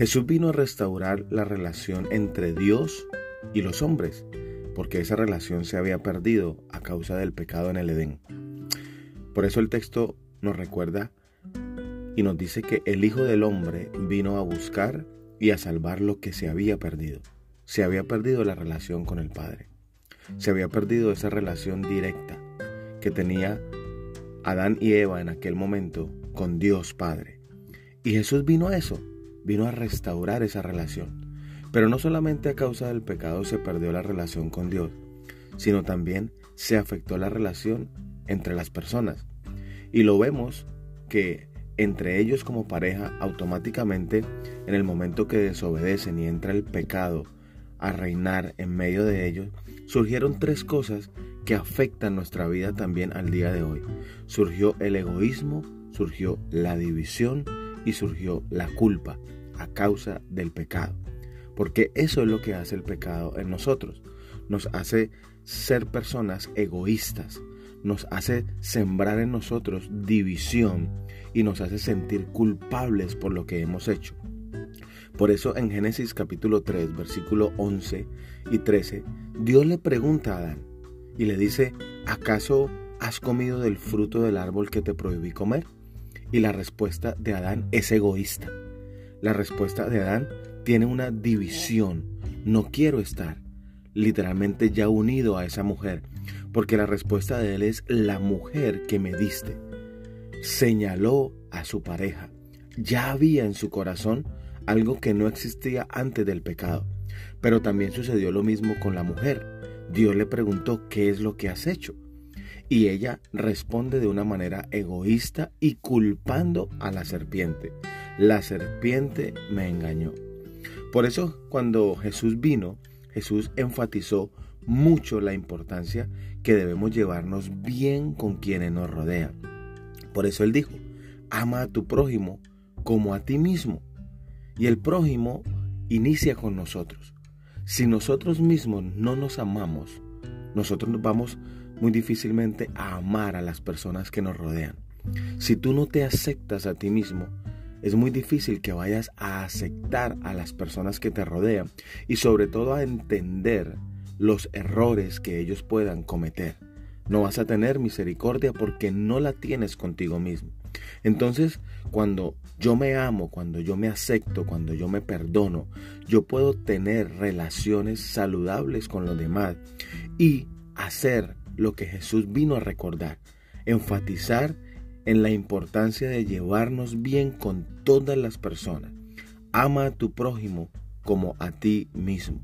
Jesús vino a restaurar la relación entre Dios y los hombres, porque esa relación se había perdido a causa del pecado en el Edén. Por eso el texto nos recuerda y nos dice que el Hijo del Hombre vino a buscar y a salvar lo que se había perdido. Se había perdido la relación con el Padre. Se había perdido esa relación directa que tenía Adán y Eva en aquel momento con Dios Padre. Y Jesús vino a eso, vino a restaurar esa relación. Pero no solamente a causa del pecado se perdió la relación con Dios, sino también se afectó la relación entre las personas. Y lo vemos que entre ellos como pareja automáticamente en el momento que desobedecen y entra el pecado a reinar en medio de ellos, surgieron tres cosas que afectan nuestra vida también al día de hoy. Surgió el egoísmo, surgió la división y surgió la culpa a causa del pecado. Porque eso es lo que hace el pecado en nosotros. Nos hace ser personas egoístas, nos hace sembrar en nosotros división y nos hace sentir culpables por lo que hemos hecho. Por eso en Génesis capítulo 3, versículo 11 y 13, Dios le pregunta a Adán y le dice, ¿acaso has comido del fruto del árbol que te prohibí comer? Y la respuesta de Adán es egoísta. La respuesta de Adán tiene una división. No quiero estar literalmente ya unido a esa mujer, porque la respuesta de él es la mujer que me diste. Señaló a su pareja. Ya había en su corazón algo que no existía antes del pecado. Pero también sucedió lo mismo con la mujer. Dios le preguntó, ¿qué es lo que has hecho? Y ella responde de una manera egoísta y culpando a la serpiente. La serpiente me engañó. Por eso cuando Jesús vino, Jesús enfatizó mucho la importancia que debemos llevarnos bien con quienes nos rodean. Por eso él dijo, ama a tu prójimo como a ti mismo. Y el prójimo inicia con nosotros. Si nosotros mismos no nos amamos, nosotros nos vamos muy difícilmente amar a las personas que nos rodean. Si tú no te aceptas a ti mismo, es muy difícil que vayas a aceptar a las personas que te rodean y sobre todo a entender los errores que ellos puedan cometer. No vas a tener misericordia porque no la tienes contigo mismo. Entonces, cuando yo me amo, cuando yo me acepto, cuando yo me perdono, yo puedo tener relaciones saludables con los demás y hacer lo que Jesús vino a recordar, enfatizar en la importancia de llevarnos bien con todas las personas. Ama a tu prójimo como a ti mismo.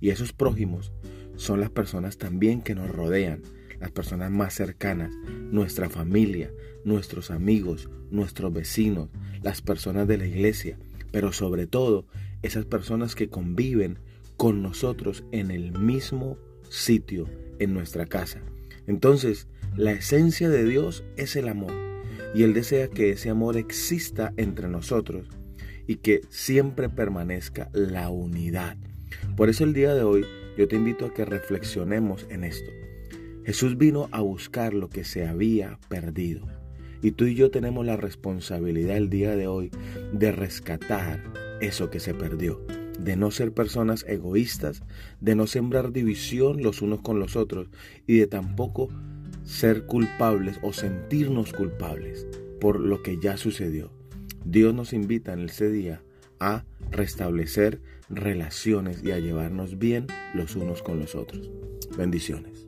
Y esos prójimos son las personas también que nos rodean, las personas más cercanas, nuestra familia, nuestros amigos, nuestros vecinos, las personas de la iglesia, pero sobre todo esas personas que conviven con nosotros en el mismo sitio, en nuestra casa. Entonces, la esencia de Dios es el amor y Él desea que ese amor exista entre nosotros y que siempre permanezca la unidad. Por eso el día de hoy yo te invito a que reflexionemos en esto. Jesús vino a buscar lo que se había perdido. Y tú y yo tenemos la responsabilidad el día de hoy de rescatar eso que se perdió, de no ser personas egoístas, de no sembrar división los unos con los otros y de tampoco ser culpables o sentirnos culpables por lo que ya sucedió. Dios nos invita en ese día a restablecer relaciones y a llevarnos bien los unos con los otros. Bendiciones.